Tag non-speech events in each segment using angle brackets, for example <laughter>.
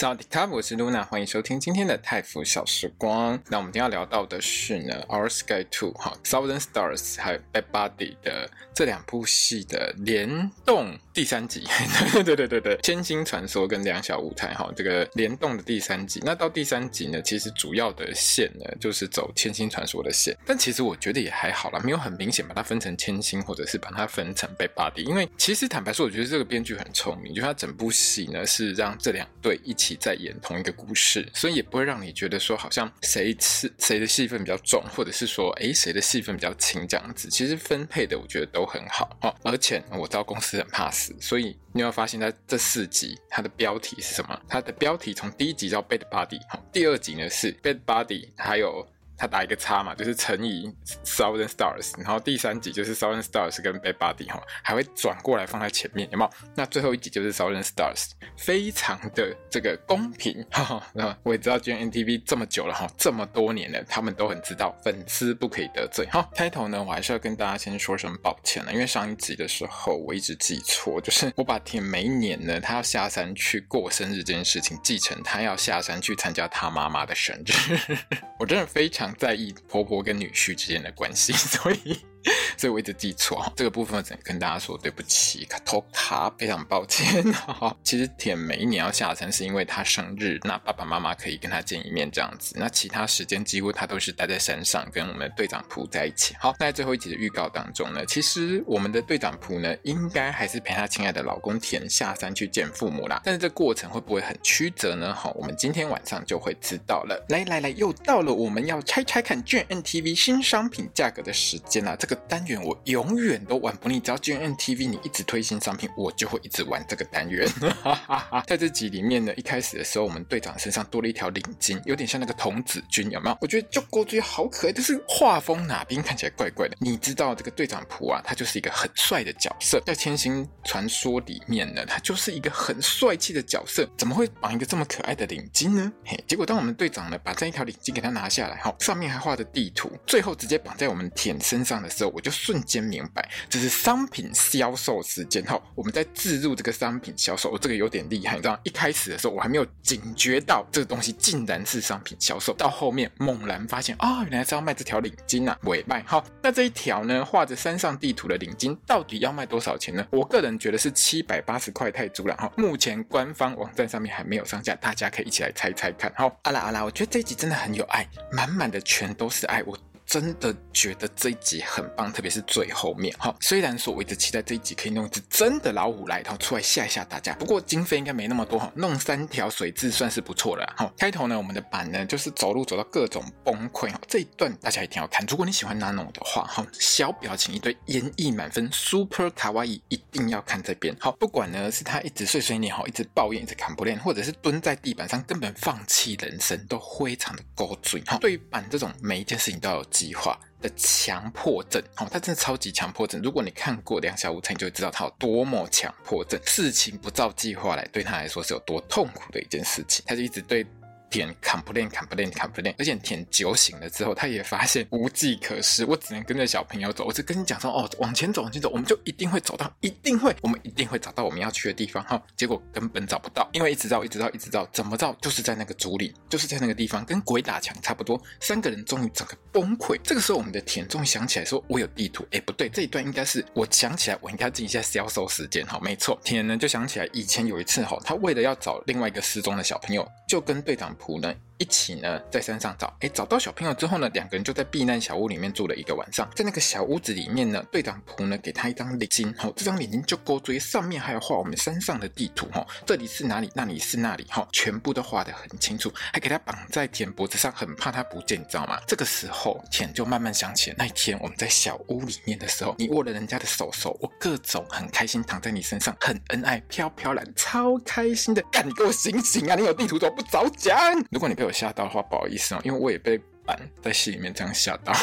早迪卡，我是露娜，欢迎收听今天的泰服小时光。那我们今天要聊到的是呢，《Our Sky Two》哈，《Thousand Stars》还有《Bed Buddy》的这两部戏的联动第三集。<laughs> 对对对对，《千星传说》跟《两小无猜》哈，这个联动的第三集。那到第三集呢，其实主要的线呢就是走《千星传说》的线，但其实我觉得也还好啦，没有很明显把它分成千星，或者是把它分成《Bed Buddy》。因为其实坦白说，我觉得这个编剧很聪明，就他整部戏呢是让这两对一起。在演同一个故事，所以也不会让你觉得说好像谁是谁的戏份比较重，或者是说诶谁的戏份比较轻这样子。其实分配的我觉得都很好哦。而且我知道公司很怕死，所以你有发现在这四集它的标题是什么？它的标题从第一集叫 Bad Body，好第二集呢是 Bad Body，还有。他打一个叉嘛，就是乘以 Thousand Stars，然后第三集就是 Thousand Stars 跟 Bed Buddy 哈，还会转过来放在前面，有没有？那最后一集就是 Thousand Stars，非常的这个公平哈。那我也知道 GMMTV 这么久了哈，这么多年了，他们都很知道粉丝不可以得罪哈。开头呢，我还是要跟大家先说声抱歉了，因为上一集的时候我一直记错，就是我把田每一年呢，他要下山去过生日这件事情记成他要下山去参加他妈妈的生日，<laughs> 我真的非常。在意婆婆跟女婿之间的关系，<laughs> 所以。<laughs> 所以我一直记错这个部分，我只能跟大家说对不起，卡托卡，非常抱歉。<laughs> 其实田每一年要下山是因为他生日，那爸爸妈妈可以跟他见一面这样子。那其他时间几乎他都是待在山上，跟我们的队长仆在一起。好，那在最后一集的预告当中呢，其实我们的队长仆呢，应该还是陪他亲爱的老公田下山去见父母啦。但是这过程会不会很曲折呢？好，我们今天晚上就会知道了。来来来，又到了我们要拆拆看卷 NTV 新商品价格的时间啦。这个单元我永远都玩不腻，只要 GNTV 你一直推新商品，我就会一直玩这个单元。<laughs> 在这集里面呢，一开始的时候，我们队长身上多了一条领巾，有点像那个童子军，有没有？我觉得就勾追好可爱，但是画风哪边看起来怪怪的。你知道这个队长仆啊，他就是一个很帅的角色，在《千星传说》里面呢，他就是一个很帅气的角色，怎么会绑一个这么可爱的领巾呢？<laughs> 嘿，结果当我们队长呢把这一条领巾给他拿下来，哈，上面还画着地图，最后直接绑在我们舔身上的时候，我就瞬间明白，这是商品销售时间。哈，我们在置入这个商品销售，这个有点厉害。你知道，一开始的时候我还没有警觉到这个东西竟然是商品销售，到后面猛然发现、哦，原来是要卖这条领巾啊，尾卖。好，那这一条呢，画着山上地图的领巾，到底要卖多少钱呢？我个人觉得是七百八十块泰铢了。哈，目前官方网站上面还没有上架，大家可以一起来猜猜看。好，阿拉阿拉，我觉得这一集真的很有爱，满满的全都是爱。我。真的觉得这一集很棒，特别是最后面哈。虽然说我一直期待这一集可以弄一只真的老虎来，然后出来吓一吓大家。不过经费应该没那么多哈，弄三条水蛭算是不错了哈。开头呢，我们的板呢就是走路走到各种崩溃哈，这一段大家一定要看。如果你喜欢 Nano 的话哈，小表情一堆，演绎满分，Super 卡哇伊，一定要看这边。好，不管呢是他一直碎碎念哈，一直抱怨，一直砍不练，或者是蹲在地板上根本放弃人生，都非常的高追哈。对于板这种每一件事情都要有计划的强迫症，哦，他真的超级强迫症。如果你看过《两小无猜》，你就会知道他有多么强迫症。事情不照计划来，对他来说是有多痛苦的一件事情。他就一直对。田 complain complain complain，而且田酒醒了之后，他也发现无计可施，我只能跟着小朋友走。我就跟你讲说，哦，往前走，往前走，我们就一定会走到，一定会，我们一定会找到我们要去的地方。哈，结果根本找不到，因为一直绕，一直绕，一直绕，怎么绕，就是在那个竹林，就是在那个地方，跟鬼打墙差不多。三个人终于整个崩溃。这个时候，我们的田终于想起来说，我有地图。哎，不对，这一段应该是我想起来，我应该记一下销售时间。哈，没错，田呢就想起来以前有一次，哈，他为了要找另外一个失踪的小朋友，就跟队长仆呢。一起呢，在山上找，诶，找到小朋友之后呢，两个人就在避难小屋里面住了一个晚上。在那个小屋子里面呢，队长仆呢给他一张领巾，哈，这张领巾就勾住，上面还有画我们山上的地图，哈，这里是哪里，那里是那里，哈，全部都画得很清楚，还给他绑在田脖子上，很怕他不见，你知道吗？这个时候，田就慢慢想起了那一天我们在小屋里面的时候，你握了人家的手手，我各种很开心躺在你身上，很恩爱，飘飘然，超开心的。干，你给我醒醒啊！你有地图怎么不早讲？如果你被我吓到的话，不好意思啊，因为我也被板在戏里面这样吓到，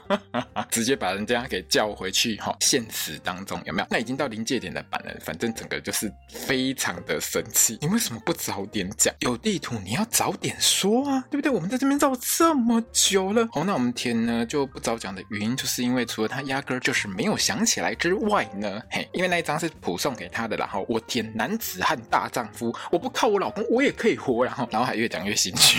<laughs> 直接把人家给叫回去哈，现实当中有没有？那已经到临界点的板了，反正整个就是非常的生气。你为什么不早点讲？有地图你要早点说啊，对不对？我们在这边绕这么久了。好，那我们天呢就不早讲的原因，就是因为除了他压根儿就是没有想起来之外呢，嘿，因为那一张是普送给他的，然后我天男子汉大丈夫，我不靠我老公我也可以活，然后然后还越讲越心虚。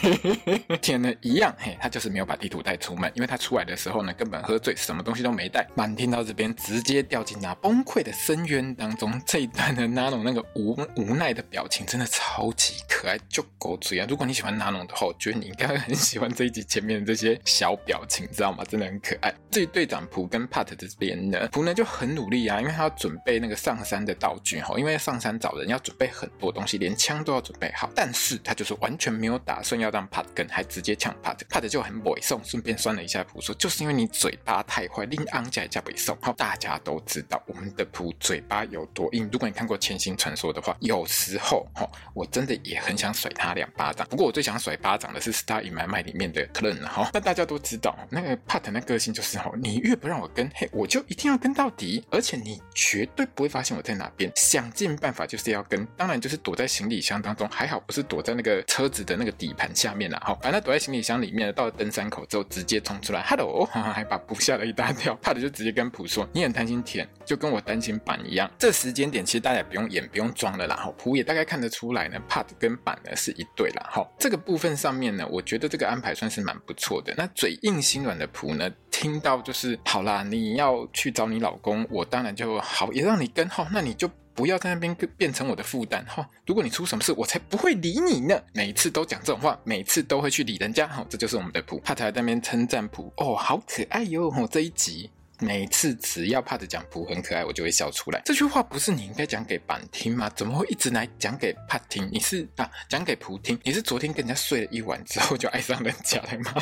<laughs> 天呢一样，嘿，他就是没有把地图带出门，因为他出来的时候呢根本喝醉，什么东西都没带。满听到这边直接掉进那崩溃的深渊当中。这一段的 Nano 那个无无奈的表情真的超级可爱，就狗嘴啊！如果你喜欢 Nano 的话，我觉得你应该会很喜欢这一集前面的这些小表情，知道吗？真的很可爱。至于队长普跟 Pat 这边呢，普呢就很努力啊，因为他要准备那个上山的道具哈，因为上山找人要准备很多东西，连枪都要准备好。但是他就是完全没有打算要让 Pat 跟，还直接抢 Pat，Pat 就很猥送，顺便酸了一下蒲，说就是因为你嘴巴太坏，令昂家加猥送。好，大家都知道我们的蒲嘴巴有多硬。如果你看过《千星传说》的话，有时候哈，我真的也很想甩他两巴掌。不过我最想甩巴掌的是《Star in My My》里面的 Clone 哈。那大家都知道，那个 Pat 的个性就是哈，你越不让我跟，嘿，我就一定要跟到底，而且你绝对不会发现我在哪边，想尽办法就是要跟。当然就是躲在行李箱当中，还好不是躲在那个车子的那个底盘下面啦。哈，反正躲在行李箱里面，到了登山口之后直接冲出来，Hello，还把卜吓了一大跳。怕的就直接跟卜说：“你很担心田，就跟我担心板一样。”这时间点其实大家也不用演，不用装了啦。哈，卜也大概看得出来呢，Pat 跟板呢是一对啦。哈，这个部分上面呢，我觉得这个安排算是蛮不错的。那嘴硬心软的卜呢，听到就是好啦，你要去找你老公，我当然就好，也让你跟哈，那你就不要在那边变成我的负担哈。如果你出什么事，我才不会理你呢。每次都讲这种话，每次都会去理人家哈，这就是我们的卜。Pat 在那边称赞卜哦，好可爱哟。哦，这一集。每次只要 Pat 讲卜很可爱，我就会笑出来。这句话不是你应该讲给板听吗？怎么会一直来讲给帕听？你是啊，讲给卜听？你是昨天跟人家睡了一晚之后就爱上人家了吗？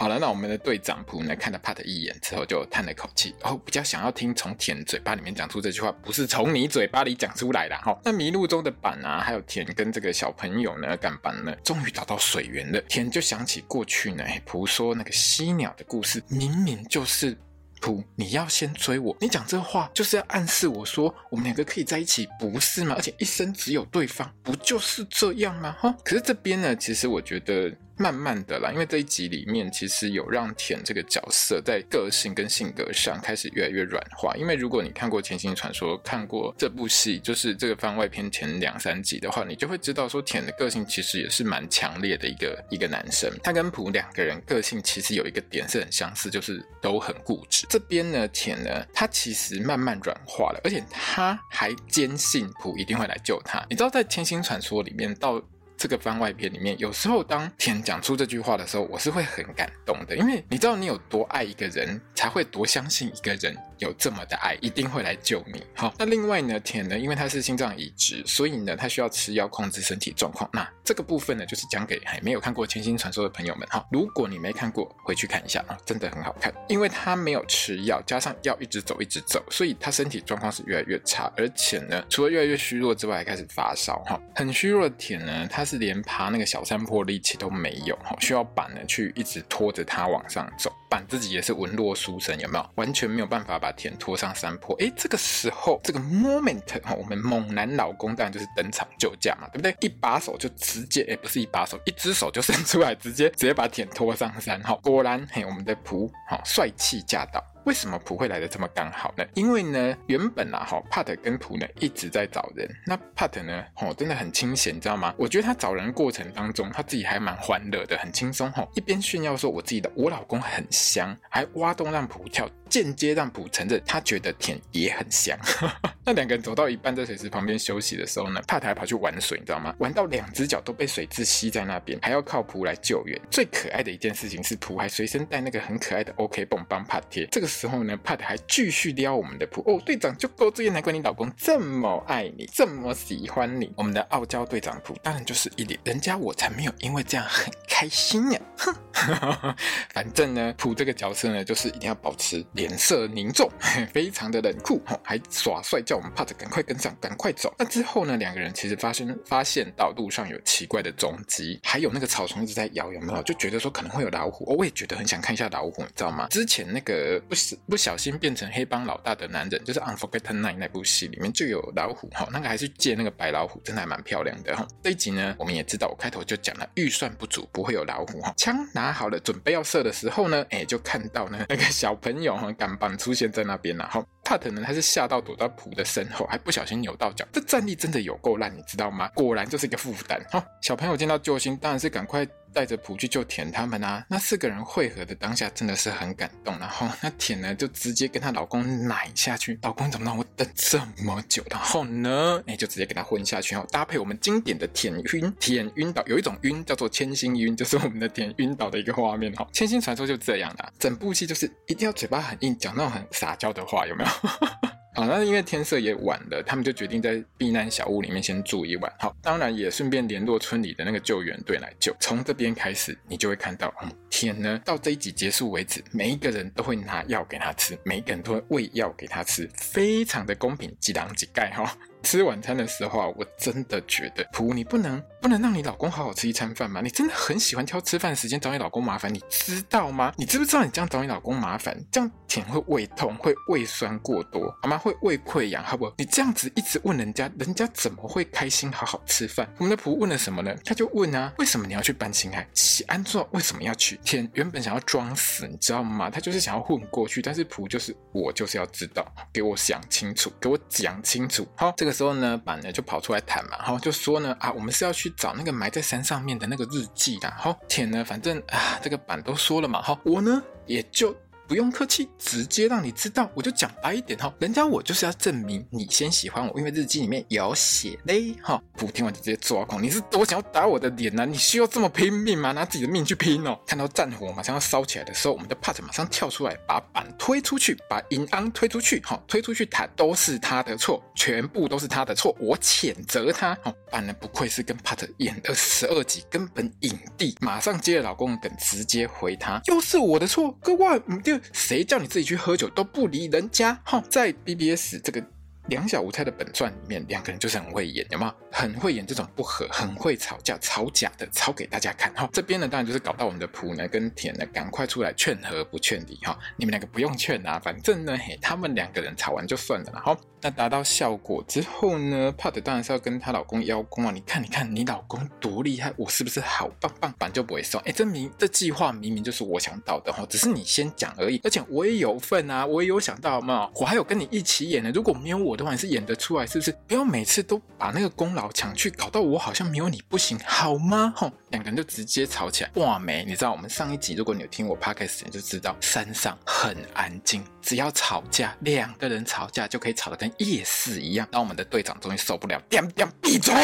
好了，那我们的队长卜呢，看了 Pat 一眼之后，就叹了口气，然后比较想要听从田嘴巴里面讲出这句话，不是从你嘴巴里讲出来的哈。那迷路中的板啊，还有田跟这个小朋友呢，干板呢，终于找到水源了。田就想起过去呢，卜说那个犀鸟的故事，明明就是卜，你要先追我，你讲这话就是要暗示我说我们两个可以在一起，不是吗？而且一生只有对方，不就是这样吗？哈，可是这边呢，其实我觉得。慢慢的啦，因为这一集里面其实有让田这个角色在个性跟性格上开始越来越软化。因为如果你看过《千星传说》，看过这部戏，就是这个番外篇前两三集的话，你就会知道说田的个性其实也是蛮强烈的一个一个男生。他跟普两个人个性其实有一个点是很相似，就是都很固执。这边呢，田呢，他其实慢慢软化了，而且他还坚信普一定会来救他。你知道在《天星传说》里面到。这个番外篇里面，有时候当田讲出这句话的时候，我是会很感动的，因为你知道你有多爱一个人，才会多相信一个人。有这么的爱，一定会来救你。好，那另外呢，田呢，因为他是心脏移植，所以呢，他需要吃药控制身体状况。那这个部分呢，就是讲给还没有看过《千星传说》的朋友们。哈，如果你没看过，回去看一下啊，真的很好看。因为他没有吃药，加上药一直走一直走，所以他身体状况是越来越差，而且呢，除了越来越虚弱之外，还开始发烧。哈，很虚弱的田呢，他。是连爬那个小山坡力气都没有，需要板呢去一直拖着他往上走。板自己也是文弱书生，有没有？完全没有办法把田拖上山坡。哎，这个时候这个 moment 哈，我们猛男老公当然就是登场救驾嘛，对不对？一把手就直接，哎，不是一把手，一只手就伸出来，直接直接把田拖上山。哈，果然嘿，我们的仆哈帅气驾到。为什么普会来的这么刚好呢？因为呢，原本啊，哈，Pat 跟普呢一直在找人。那 Pat 呢，哦，真的很清闲，你知道吗？我觉得他找人过程当中，他自己还蛮欢乐的，很轻松，哈，一边炫耀说我自己的我老公很香，还挖洞让普跳。间接让卜承认，他觉得甜也很香。<laughs> 那两个人走到一半，在水池旁边休息的时候呢帕特跑去玩水，你知道吗？玩到两只脚都被水渍吸在那边，还要靠卜来救援。最可爱的一件事情是，卜还随身带那个很可爱的 OK 绷帮 Pat 贴。这个时候呢，帕特还继续撩我们的普哦，队长就够这样，难怪你老公这么爱你，这么喜欢你。我们的傲娇队长普当然就是一脸，人家我才没有因为这样很开心呀，哼。<laughs> 反正呢，普这个角色呢，就是一定要保持脸色凝重，<laughs> 非常的冷酷，还耍帅，叫我们帕特赶快跟上，赶快走。那之后呢，两个人其实发生发现到路上有奇怪的踪迹，还有那个草丛一直在摇，有没有？就觉得说可能会有老虎，我也觉得很想看一下老虎，你知道吗？之前那个不不小心变成黑帮老大的男人，就是《Unforgotten 9》那部戏里面就有老虎，哈，那个还是借那个白老虎，真的还蛮漂亮的哈。这一集呢，我们也知道，我开头就讲了，预算不足，不会有老虎哈。枪拿好了，准备要射的时候呢，哎，就看到呢那个小朋友哈，赶忙出现在那边了哈。特呢，他是吓到躲到普的身后，还不小心扭到脚，这战力真的有够烂，你知道吗？果然就是一个负担。哈，小朋友见到救星，当然是赶快。带着普去救田他们啊，那四个人汇合的当下真的是很感动。然后 <laughs> 那田呢就直接跟她老公奶下去，老公怎么让我等这么久？然后呢，哎就直接给他昏下去。然后搭配我们经典的田晕田晕倒，有一种晕叫做千星晕，就是我们的田晕倒的一个画面。哈，千星传说就这样的，整部戏就是一定要嘴巴很硬，讲那种很撒娇的话，有没有？<laughs> 好，那因为天色也晚了，他们就决定在避难小屋里面先住一晚。好，当然也顺便联络村里的那个救援队来救。从这边开始，你就会看到，嗯，天呢，到这一集结束为止，每一个人都会拿药给他吃，每一个人都会喂药给他吃，非常的公平，几囊几钙哈。吃晚餐的时候啊，我真的觉得普，你不能不能让你老公好好吃一餐饭吗？你真的很喜欢挑吃饭时间找你老公麻烦，你知道吗？你知不知道你这样找你老公麻烦，这样田会胃痛，会胃酸过多，好吗？会胃溃疡，好不？你这样子一直问人家，人家怎么会开心好好吃饭？我们的普问了什么呢？他就问啊，为什么你要去搬辛亥？喜安座为什么要去？田原本想要装死，你知道吗？他就是想要混过去，但是普就是我就是要知道，给我想清楚，给我讲清楚。好，这个。这个时候呢，板呢就跑出来谈嘛，好就说呢啊，我们是要去找那个埋在山上面的那个日记的。好，天呢，反正啊，这个板都说了嘛，好，我呢也就。不用客气，直接让你知道，我就讲白一点哈。人家我就是要证明你先喜欢我，因为日记里面有写嘞哈。不听完就直接抓狂，你是多想要打我的脸呢、啊？你需要这么拼命吗？拿自己的命去拼哦！看到战火马上要烧起来的时候，我们的帕特马上跳出来，把板推出去，把银安推出去，哈，推出去谈都是他的错，全部都是他的错，我谴责他。哈，板呢不愧是跟帕特演了十二集，根本影帝，马上接了老公梗，直接回他，又是我的错，各位，嗯，就。谁叫你自己去喝酒都不理人家？哼，在 BBS 这个两小无猜的本传里面，两个人就是很会演，有没有？很会演这种不和，很会吵架，吵假的，吵给大家看。哈，这边呢，当然就是搞到我们的普呢跟田呢，赶快出来劝和不劝离。哈，你们两个不用劝啊，反正呢，嘿，他们两个人吵完就算了啦。好。那达到效果之后呢，帕特当然是要跟她老公邀功啊！你看，你看你老公多厉害，我是不是好棒棒？板就不会送。哎，这明这计划明明就是我想到的哈，只是你先讲而已。而且我也有份啊，我也有想到，嘛？我还有跟你一起演呢。如果没有我的话，你是演得出来是不是？不要每次都把那个功劳抢去，搞到我好像没有你不行，好吗？吼，两个人就直接吵起来。哇没，你知道我们上一集，如果你有听我 podcast，你就知道山上很安静，只要吵架，两个人吵架就可以吵得跟夜市一样，当我们的队长终于受不了，点点闭嘴，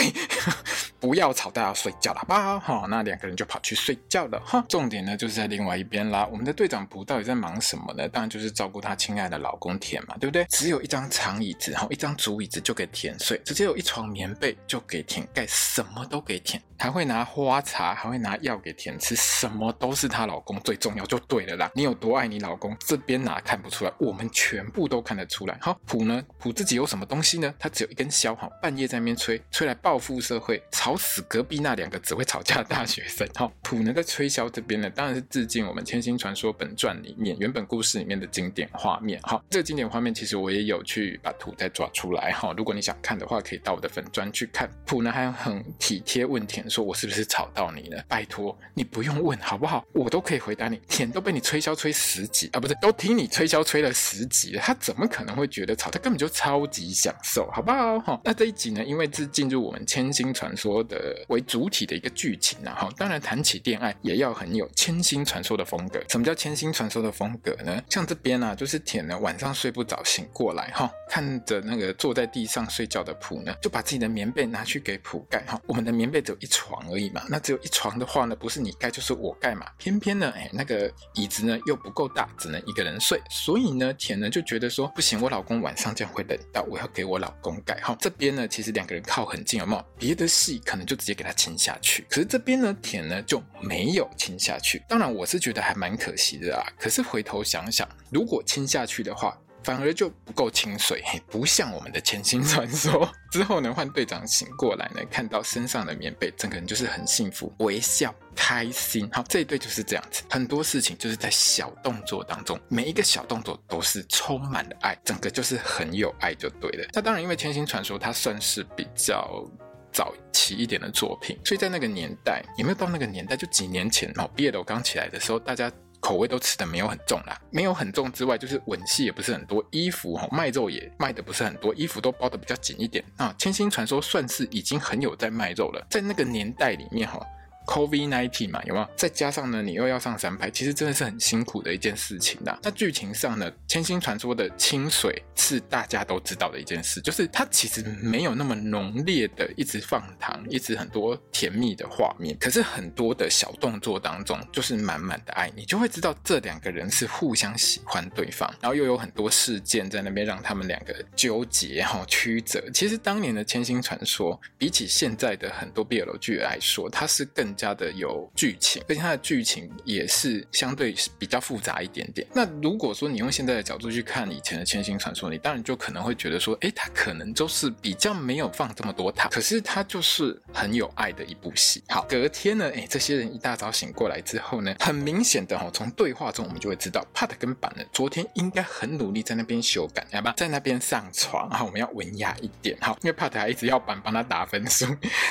<laughs> 不要吵，大家睡觉了吧？哈，那两个人就跑去睡觉了。哈，重点呢就是在另外一边啦。我们的队长普到底在忙什么呢？当然就是照顾他亲爱的老公田嘛，对不对？只有一张长椅子，哈，一张竹椅子就给田睡，直接有一床棉被就给田盖，什么都给田，还会拿花茶，还会拿药给田吃，什么都是她老公最重要，就对了啦。你有多爱你老公，这边哪看不出来？我们全部都看得出来。好，普呢？普自己有什么东西呢？他只有一根箫，哈，半夜在那边吹，吹来报复社会，吵死隔壁那两个只会吵架的大学生。哈，普呢在吹箫这边呢，当然是致敬我们《千星传说》本传里面原本故事里面的经典画面。哈，这个经典画面其实我也有去把图再抓出来。哈，如果你想看的话，可以到我的粉专去看。普呢还很体贴问田说：“我是不是吵到你了？拜托你不用问好不好？我都可以回答你。田都被你吹箫吹十集啊，不是都听你吹箫吹了十集了，他怎么可能会觉得吵？他根本就超级。”享受，好不好？哈，<laughs> 那这一集呢，因为是进入我们《千星传说》的为主体的一个剧情啊，哈，当然谈起恋爱也要很有《千星传说》的风格。什么叫《千星传说》的风格呢？像这边啊，就是田呢晚上睡不着，醒过来哈，看着那个坐在地上睡觉的普呢，就把自己的棉被拿去给普盖哈。我们的棉被只有一床而已嘛，那只一床的话呢，不是你盖就是我盖嘛。偏偏呢，哎，那个椅子呢又不够大，只能一个人睡。所以呢，田呢就觉得说不行，我老公晚上这样会冷到，我要给我老公盖。哈，这边呢其实两个人靠很近，有没有？别的戏可能就直接给他亲下去。可是这边呢，田呢就没有亲下去。当然，我是觉得还蛮可惜的啊。可是回头想想，如果亲下去的话，反而就不够清水，<laughs> 不像我们的千星传说。<laughs> 之后呢，换队长醒过来呢，看到身上的棉被，整个人就是很幸福，微笑开心。好，这一对就是这样子，很多事情就是在小动作当中，每一个小动作都是充满了爱，整个就是很有爱就对了。那当然，因为千星传说它算是比较早期一点的作品，所以在那个年代，有没有到那个年代？就几年前哦，毕业楼刚起来的时候，大家。口味都吃的没有很重啦，没有很重之外，就是吻戏也不是很多，衣服哈卖肉也卖的不是很多，衣服都包的比较紧一点啊。千星传说算是已经很有在卖肉了，在那个年代里面哈。COVID-19 嘛，有没有？再加上呢，你又要上三拍，其实真的是很辛苦的一件事情的。那剧情上呢，《千星传说》的清水是大家都知道的一件事，就是它其实没有那么浓烈的一直放糖，一直很多甜蜜的画面。可是很多的小动作当中，就是满满的爱，你就会知道这两个人是互相喜欢对方，然后又有很多事件在那边让他们两个纠结哈曲折。其实当年的《千星传说》比起现在的很多 BL 剧来说，它是更。加的有剧情，而且它的剧情也是相对比较复杂一点点。那如果说你用现在的角度去看以前的《千星传说》，你当然就可能会觉得说，哎，它可能就是比较没有放这么多糖，可是它就是很有爱的一部戏。好，隔天呢，哎，这些人一大早醒过来之后呢，很明显的哈，从对话中我们就会知道，Pat 跟板呢，昨天应该很努力在那边修改，要不在那边上床，哈，我们要文雅一点，哈，因为 Pat 还一直要板帮他打分数，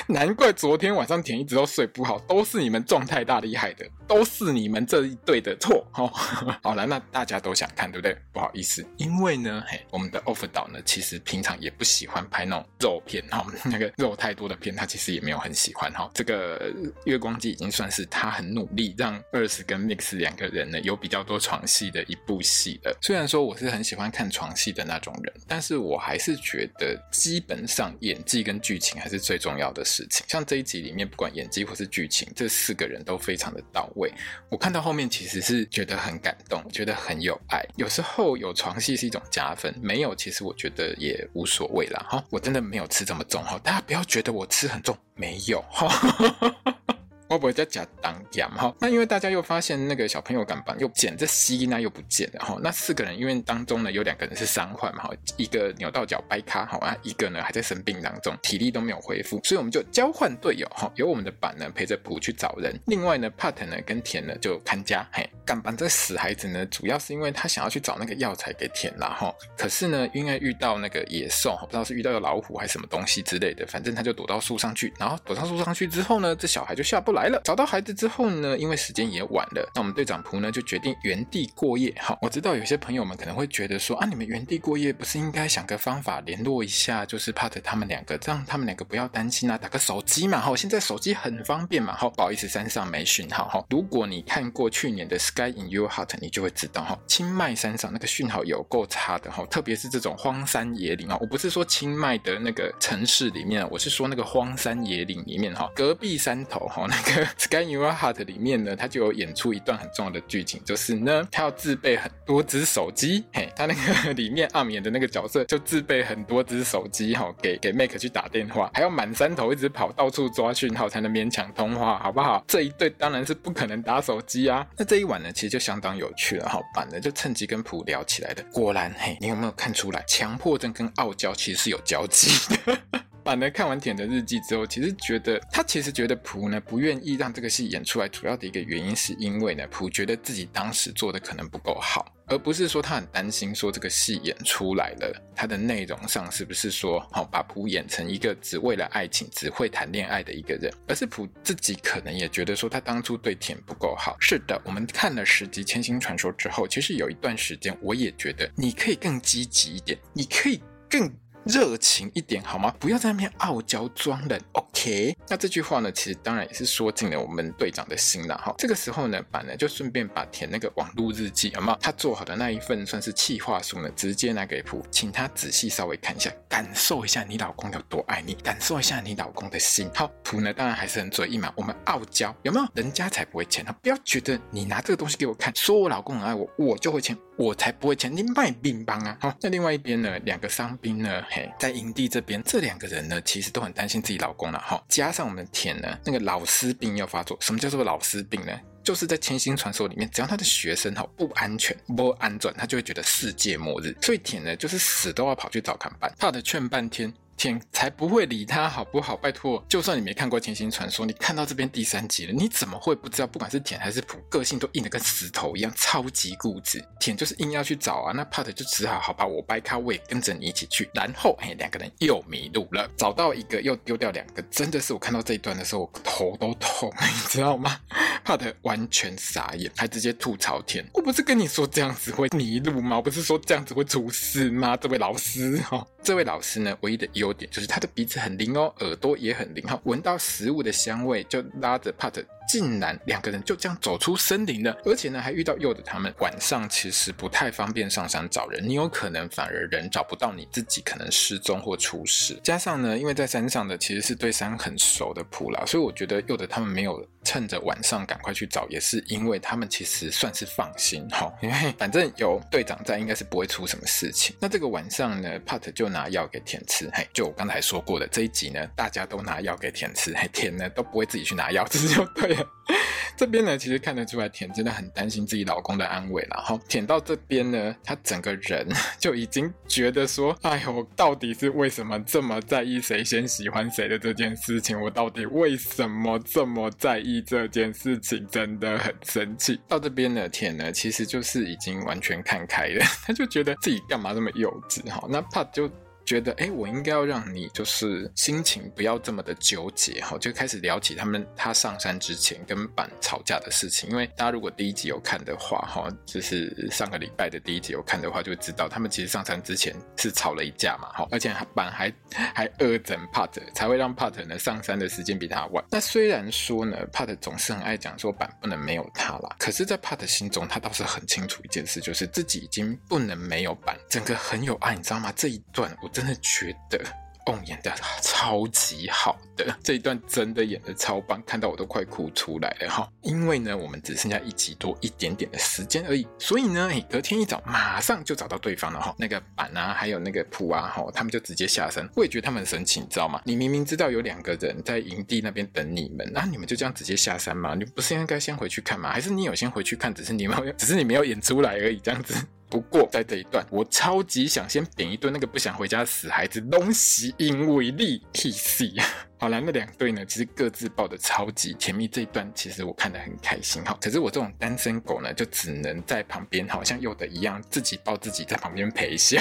难怪昨天晚上田一直都睡不好。都是你们状态大厉害的，都是你们这一队的错。好，<laughs> 好了，那大家都想看，对不对？不好意思，因为呢，嘿，我们的 offer 导呢，其实平常也不喜欢拍那种肉片，哈，<laughs> 那个肉太多的片，他其实也没有很喜欢。哈，这个月光姬已经算是他很努力让 Earth 跟 Mix 两个人呢有比较多床戏的一部戏了。虽然说我是很喜欢看床戏的那种人，但是我还是觉得基本上演技跟剧情还是最重要的事情。像这一集里面，不管演技或是剧情。这四个人都非常的到位，我看到后面其实是觉得很感动，觉得很有爱。有时候有床戏是一种加分，没有其实我觉得也无所谓啦。哈，我真的没有吃这么重哈，大家不要觉得我吃很重，没有哈。会不会在假当家哈？那因为大家又发现那个小朋友感版又捡这西那又不见了哈。那四个人因为当中呢有两个人是伤患嘛哈，一个扭到脚掰咖哈啊，一个呢还在生病当中，体力都没有恢复，所以我们就交换队友哈，由我们的板呢陪着普去找人，另外呢帕特呢跟田呢就看家嘿。感版这死孩子呢，主要是因为他想要去找那个药材给田啦哈，可是呢因为遇到那个野兽，不知道是遇到有老虎还是什么东西之类的，反正他就躲到树上去，然后躲到树上去之后呢，这小孩就下不来。来了，找到孩子之后呢，因为时间也晚了，那我们队长仆呢就决定原地过夜。好，我知道有些朋友们可能会觉得说啊，你们原地过夜不是应该想个方法联络一下，就是 Part 他们两个，这样他们两个不要担心啊，打个手机嘛。好，现在手机很方便嘛。好，不好意思，山上没讯号。哈，如果你看过去年的 Sky in Your Heart，你就会知道哈，清迈山上那个讯号有够差的哈，特别是这种荒山野岭啊。我不是说清迈的那个城市里面，我是说那个荒山野岭里面哈，隔壁山头哈那 <laughs>《Sky in Your Heart》里面呢，他就有演出一段很重要的剧情，就是呢，他要自备很多只手机。嘿，他那个里面暗演的那个角色就自备很多只手机，哈，给给 Make 去打电话，还要满山头一直跑，到处抓讯号才能勉强通话，好不好？这一对当然是不可能打手机啊。那这一晚呢，其实就相当有趣了，哈，板呢就趁机跟普聊起来的。果然，嘿，你有没有看出来，强迫症跟傲娇其实是有交集的？板呢看完恬的日记之后，其实觉得他其实觉得仆呢不愿意让这个戏演出来，主要的一个原因是因为呢仆觉得自己当时做的可能不够好，而不是说他很担心说这个戏演出来了，他的内容上是不是说好把仆演成一个只为了爱情、只会谈恋爱的一个人，而是仆自己可能也觉得说他当初对恬不够好。是的，我们看了十集《千星传说》之后，其实有一段时间我也觉得你可以更积极一点，你可以更。热情一点好吗？不要在那边傲娇装冷。OK，那这句话呢，其实当然也是说进了我们队长的心了哈。这个时候呢，板呢就顺便把填那个网络日记，有没有？他做好的那一份算是企划书呢，直接拿给普，请他仔细稍微看一下，感受一下你老公有多爱你，感受一下你老公的心。好，普呢当然还是很嘴硬嘛，我们傲娇有没有？人家才不会签，不要觉得你拿这个东西给我看，说我老公很爱我，我就会签。我才不会签，你卖兵帮啊！好，那另外一边呢，两个伤兵呢，嘿，在营地这边，这两个人呢，其实都很担心自己老公了哈。加上我们田呢，那个老师病要发作。什么叫做老师病呢？就是在千星传说里面，只要他的学生哈不安全、不安转，他就会觉得世界末日。所以田呢，就是死都要跑去找看板，怕的劝半天。天才不会理他，好不好？拜托，就算你没看过《千星传说》，你看到这边第三集了，你怎么会不知道？不管是田还是普，个性都硬得跟石头一样，超级固执。田就是硬要去找啊，那 Part 就只好好吧，我掰开，我也跟着你一起去。然后，嘿，两个人又迷路了，找到一个又丢掉两个，真的是我看到这一段的时候，我头都痛，<laughs> 你知道吗？Part 完全傻眼，还直接吐槽田。我不是跟你说这样子会迷路吗？我不是说这样子会出事吗？这位老师，哈，这位老师呢，唯一的优点就是他的鼻子很灵哦，耳朵也很灵哈，闻到食物的香味就拉着 Pat，。竟然两个人就这样走出森林了，而且呢还遇到柚子他们。晚上其实不太方便上山找人，你有可能反而人找不到，你自己可能失踪或出事。加上呢，因为在山上的其实是对山很熟的普拉，所以我觉得柚子他们没有趁着晚上赶快去找，也是因为他们其实算是放心哈，因为反正有队长在，应该是不会出什么事情。那这个晚上呢，Pat 就拿药给田吃，嘿，就我刚才说过的这一集呢，大家都拿药给田吃，<laughs> 嘿，田呢都不会自己去拿药，这就对了。<laughs> 这边呢，其实看得出来，田真的很担心自己老公的安危了。哈，田到这边呢，他整个人就已经觉得说，哎呦，我到底是为什么这么在意谁先喜欢谁的这件事情？我到底为什么这么在意这件事情？真的很生气。到这边呢，田呢，其实就是已经完全看开了，<laughs> 他就觉得自己干嘛这么幼稚？哈，那怕就。觉得哎，我应该要让你就是心情不要这么的纠结哈，就开始聊起他们他上山之前跟板吵架的事情。因为大家如果第一集有看的话哈，就是上个礼拜的第一集有看的话，就会知道他们其实上山之前是吵了一架嘛哈，而且板还还恶整 Pat，才会让 Part 呢上山的时间比他晚。那虽然说呢，Part 总是很爱讲说板不能没有他啦，可是，在 Part 心中，他倒是很清楚一件事，就是自己已经不能没有板，整个很有爱，你知道吗？这一段我。真的觉得。哦，演的超级好的这一段真的演的超棒，看到我都快哭出来了哈。因为呢，我们只剩下一集多一点点的时间而已，所以呢，隔天一早马上就找到对方了哈。那个板啊，还有那个铺啊，哈，他们就直接下山。我也觉得他们很神奇，你知道吗？你明明知道有两个人在营地那边等你们，那你们就这样直接下山吗？你不是应该先回去看吗？还是你有先回去看，只是你没有，只是你没有演出来而已，这样子。不过在这一段，我超级想先扁一顿那个不想回家的死孩子，东西因为力气死。好了，那两对呢，其实各自抱得超级甜蜜。这一段其实我看得很开心哈。可是我这种单身狗呢，就只能在旁边，好像有的一样，自己抱自己，在旁边陪笑。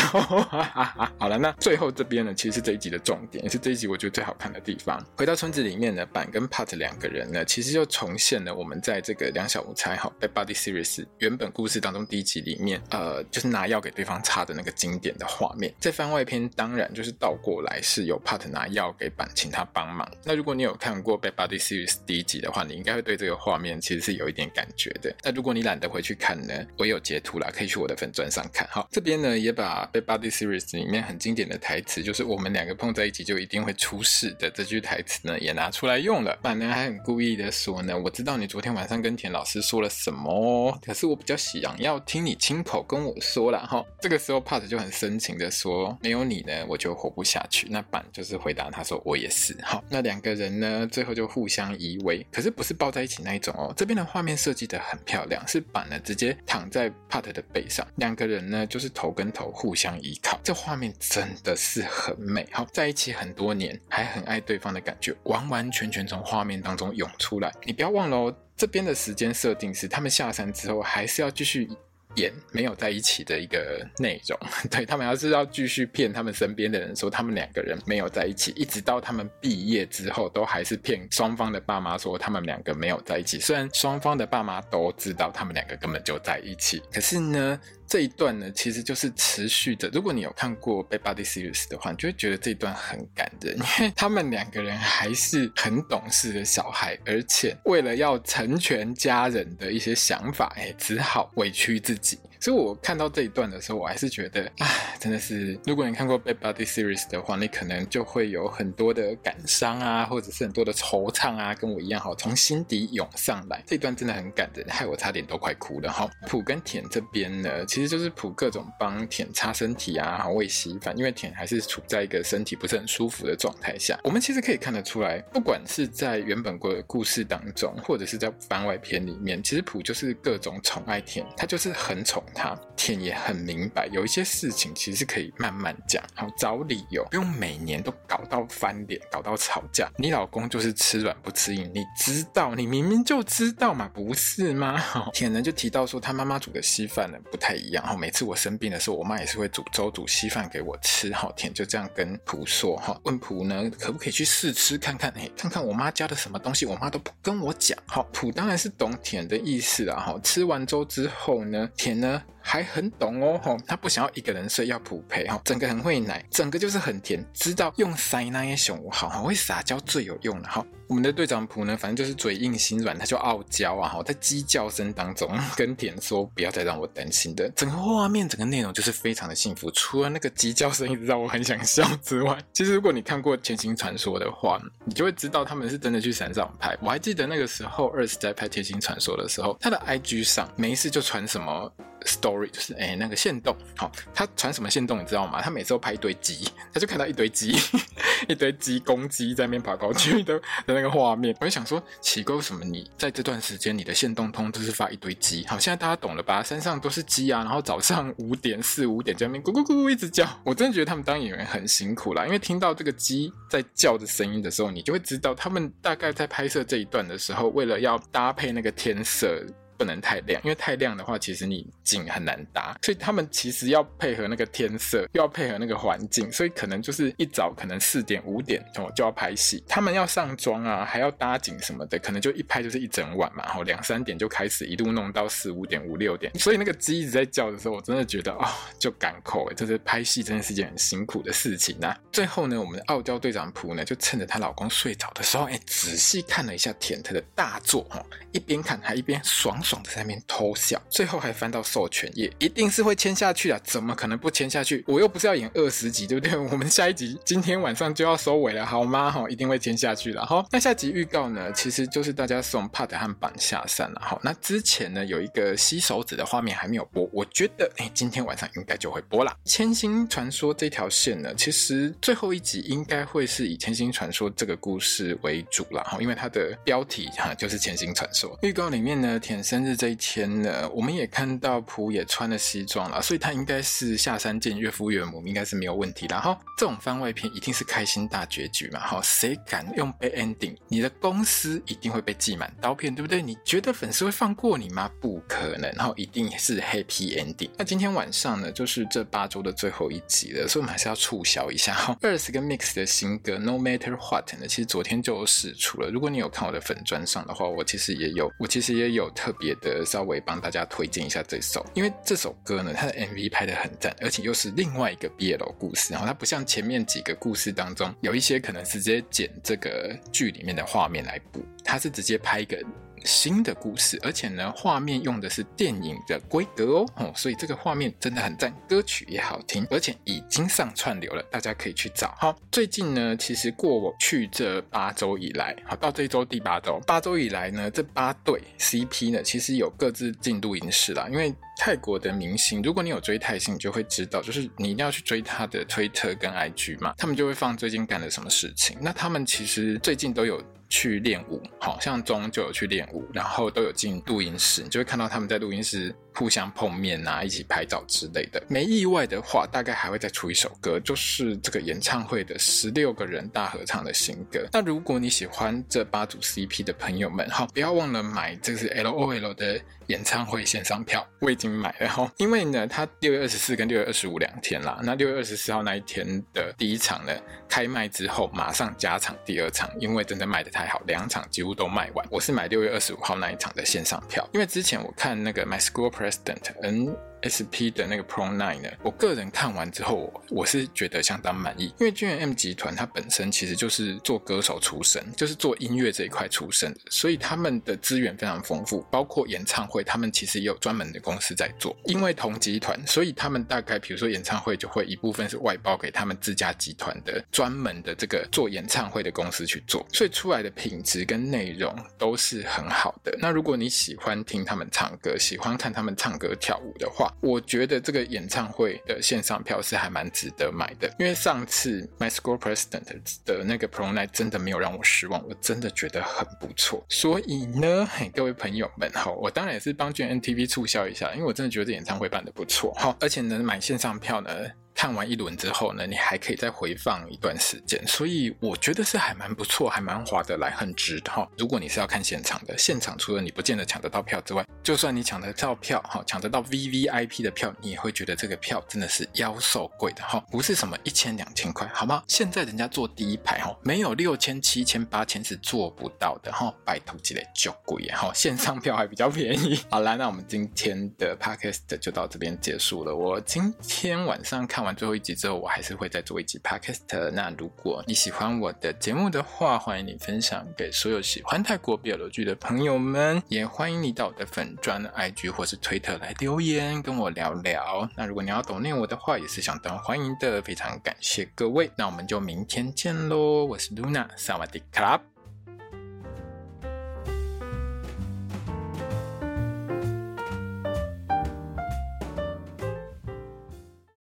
<laughs> 好了，那最后这边呢，其实是这一集的重点，也是这一集我觉得最好看的地方。回到村子里面呢，板跟 Pat 两个人呢，其实就重现了我们在这个两小无猜哈《Bad Body Series》原本故事当中第一集里面，呃，就是拿药给对方擦的那个经典的画面。在番外篇当然就是倒过来，是有 Pat 拿药给板，请他帮忙。那如果你有看过《Bad Body Series》第一集的话，你应该会对这个画面其实是有一点感觉的。那如果你懒得回去看呢，我有截图啦，可以去我的粉钻上看。好，这边呢也把《Bad Body Series》里面很经典的台词，就是我们两个碰在一起就一定会出事的这句台词呢，也拿出来用了。板呢还很故意的说呢，我知道你昨天晚上跟田老师说了什么，可是我比较想要听你亲口跟我说啦。哈。这个时候 Part 就很深情的说，没有你呢，我就活不下去。那板就是回答他说，我也是。好，那两个人呢，最后就互相依偎，可是不是抱在一起那一种哦。这边的画面设计得很漂亮，是板呢直接躺在 Part 的背上，两个人呢就是头跟头互相依靠，这画面真的是很美。好，在一起很多年，还很爱对方的感觉，完完全全从画面当中涌出来。你不要忘了哦，这边的时间设定是他们下山之后，还是要继续。演没有在一起的一个内容，<laughs> 对，他们要是要继续骗他们身边的人说他们两个人没有在一起，一直到他们毕业之后，都还是骗双方的爸妈说他们两个没有在一起。虽然双方的爸妈都知道他们两个根本就在一起，可是呢。这一段呢，其实就是持续的。如果你有看过《Bad Buddy Series》的话，你就会觉得这一段很感人，因为他们两个人还是很懂事的小孩，而且为了要成全家人的一些想法，哎，只好委屈自己。所以我看到这一段的时候，我还是觉得，哎，真的是，如果你看过《Bad Buddy Series》的话，你可能就会有很多的感伤啊，或者是很多的惆怅啊，跟我一样，哈，从心底涌上来。这段真的很感人，害我差点都快哭了，哈。普跟田这边呢，其实就是普各种帮田擦身体啊，喂稀饭，因为田还是处在一个身体不是很舒服的状态下。我们其实可以看得出来，不管是在原本的故事当中，或者是在番外篇里面，其实普就是各种宠爱田，他就是很宠。他田也很明白，有一些事情其实可以慢慢讲，好找理由，不用每年都搞到翻脸，搞到吵架。你老公就是吃软不吃硬，你知道，你明明就知道嘛，不是吗？田呢就提到说，他妈妈煮的稀饭呢不太一样。哈，每次我生病的时候，我妈也是会煮粥、煮稀饭给我吃。哈，田就这样跟普说，哈，问普呢可不可以去试吃看看？哎，看看我妈加的什么东西，我妈都不跟我讲。好，普当然是懂田的意思啊。哈，吃完粥之后呢，田呢。bye 还很懂哦，吼，他不想要一个人睡，要普陪，哈，整个很会奶，整个就是很甜，知道用塞那些熊好，好会撒娇最有用的，哈。我们的队长普呢，反正就是嘴硬心软，他就傲娇啊，哈，在鸡叫声当中 <laughs> 跟田说不要再让我担心的，整个画面，整个内容就是非常的幸福，除了那个鸡叫声一直让我很想笑之外，<laughs> 其实如果你看过《甜心传说》的话，你就会知道他们是真的去山上拍。我还记得那个时候，Earth 在拍《甜心传说》的时候，他的 IG 上没一次就传什么。story 就是哎、那个线动，好，他传什么线动你知道吗？他每次都拍一堆鸡，他就看到一堆鸡，<laughs> 一堆鸡公鸡在那边跑跑去的的那个画面，我就想说，奇怪，为什么你在这段时间你的线动通都是发一堆鸡？好，现在大家懂了吧？山上都是鸡啊，然后早上五点四五点在那边咕咕咕咕一直叫，我真的觉得他们当演员很辛苦啦，因为听到这个鸡在叫的声音的时候，你就会知道他们大概在拍摄这一段的时候，为了要搭配那个天色。不能太亮，因为太亮的话，其实你景很难搭。所以他们其实要配合那个天色，又要配合那个环境，所以可能就是一早可能四点五点哦就要拍戏。他们要上妆啊，还要搭景什么的，可能就一拍就是一整晚嘛。然后两三点就开始，一路弄到四五点五六点。所以那个鸡一直在叫的时候，我真的觉得啊、哦，就赶口哎，这是拍戏真的是件很辛苦的事情啊。最后呢，我们的傲娇队长普呢，就趁着她老公睡着的时候，哎，仔细看了一下田特的大作哦，一边看还一边爽爽。在那边偷笑，最后还翻到授权页，一定是会签下去啊！怎么可能不签下去？我又不是要演二十集，对不对？我们下一集今天晚上就要收尾了，好吗？哈，一定会签下去了。好，那下集预告呢？其实就是大家送帕特和板下山了。好，那之前呢有一个吸手指的画面还没有播，我觉得哎，今天晚上应该就会播了。千星传说这条线呢，其实最后一集应该会是以千星传说这个故事为主了。哈，因为它的标题哈就是千星传说。预告里面呢，田生。日这一天呢，我们也看到普也穿了西装了，所以他应该是下山见岳父岳母，应该是没有问题的。哈，这种番外篇一定是开心大结局嘛？哈，谁敢用 bad ending？你的公司一定会被记满刀片，对不对？你觉得粉丝会放过你吗？不可能，然后，一定是 happy ending。那今天晚上呢，就是这八周的最后一集了，所以我们还是要促销一下哈。Earth 跟 Mix 的新歌 No Matter What 呢，其实昨天就有释出了。如果你有看我的粉砖上的话，我其实也有，我其实也有特别。的稍微帮大家推荐一下这首，因为这首歌呢，它的 MV 拍的很赞，而且又是另外一个 BL 故事，然后它不像前面几个故事当中有一些可能直接剪这个剧里面的画面来补，它是直接拍一个。新的故事，而且呢，画面用的是电影的规格哦，哦，所以这个画面真的很赞，歌曲也好听，而且已经上串流了，大家可以去找。好，最近呢，其实过去这八周以来，好，到这一周第八周，八周以来呢，这八对 CP 呢，其实有各自进度影视啦。因为泰国的明星，如果你有追泰星，你就会知道，就是你一定要去追他的推特跟 IG 嘛，他们就会放最近干了什么事情。那他们其实最近都有。去练舞，好像中就有去练舞，然后都有进录音室，你就会看到他们在录音室互相碰面啊，一起拍照之类的。没意外的话，大概还会再出一首歌，就是这个演唱会的十六个人大合唱的新歌。那如果你喜欢这八组 CP 的朋友们，好，不要忘了买这个是 LOL 的演唱会线上票，我已经买了哈，因为呢，它六月二十四跟六月二十五两天啦，那六月二十四号那一天的第一场呢，开卖之后马上加场第二场，因为真的卖的太。好，两场几乎都卖完。我是买六月二十五号那一场的线上票，因为之前我看那个 My School President，嗯。SP 的那个 Pro Nine 呢，我个人看完之后，我是觉得相当满意，因为 G&M 集团它本身其实就是做歌手出身，就是做音乐这一块出身的，所以他们的资源非常丰富，包括演唱会，他们其实也有专门的公司在做。因为同集团，所以他们大概比如说演唱会就会一部分是外包给他们自家集团的专门的这个做演唱会的公司去做，所以出来的品质跟内容都是很好的。那如果你喜欢听他们唱歌，喜欢看他们唱歌跳舞的话，我觉得这个演唱会的线上票是还蛮值得买的。因为上次 My School President 的那个 Pro Night 真的没有让我失望，我真的觉得很不错。所以呢，嘿，各位朋友们哈，我当然也是帮 GNTV 促销一下，因为我真的觉得这演唱会办得不错哈，而且能，买线上票呢。看完一轮之后呢，你还可以再回放一段时间，所以我觉得是还蛮不错，还蛮划得来，很值哈。如果你是要看现场的，现场除了你不见得抢得到票之外，就算你抢得到票哈，抢得到 VVIP 的票，你也会觉得这个票真的是妖兽贵的哈，不是什么一千两千块，好吗？现在人家坐第一排哈，没有六千、七千、八千是做不到的哈，拜托起来就贵哈，线上票还比较便宜。<laughs> 好啦，那我们今天的 Podcast 就到这边结束了。我今天晚上看完最后一集之后，我还是会再做一集 podcast。那如果你喜欢我的节目的话，欢迎你分享给所有喜欢泰国 BL 剧的朋友们，也欢迎你到我的粉专、IG 或是推特来留言跟我聊聊。那如果你要抖内我的话，也是相当欢迎的。非常感谢各位，那我们就明天见喽！我是 Luna，萨瓦迪卡。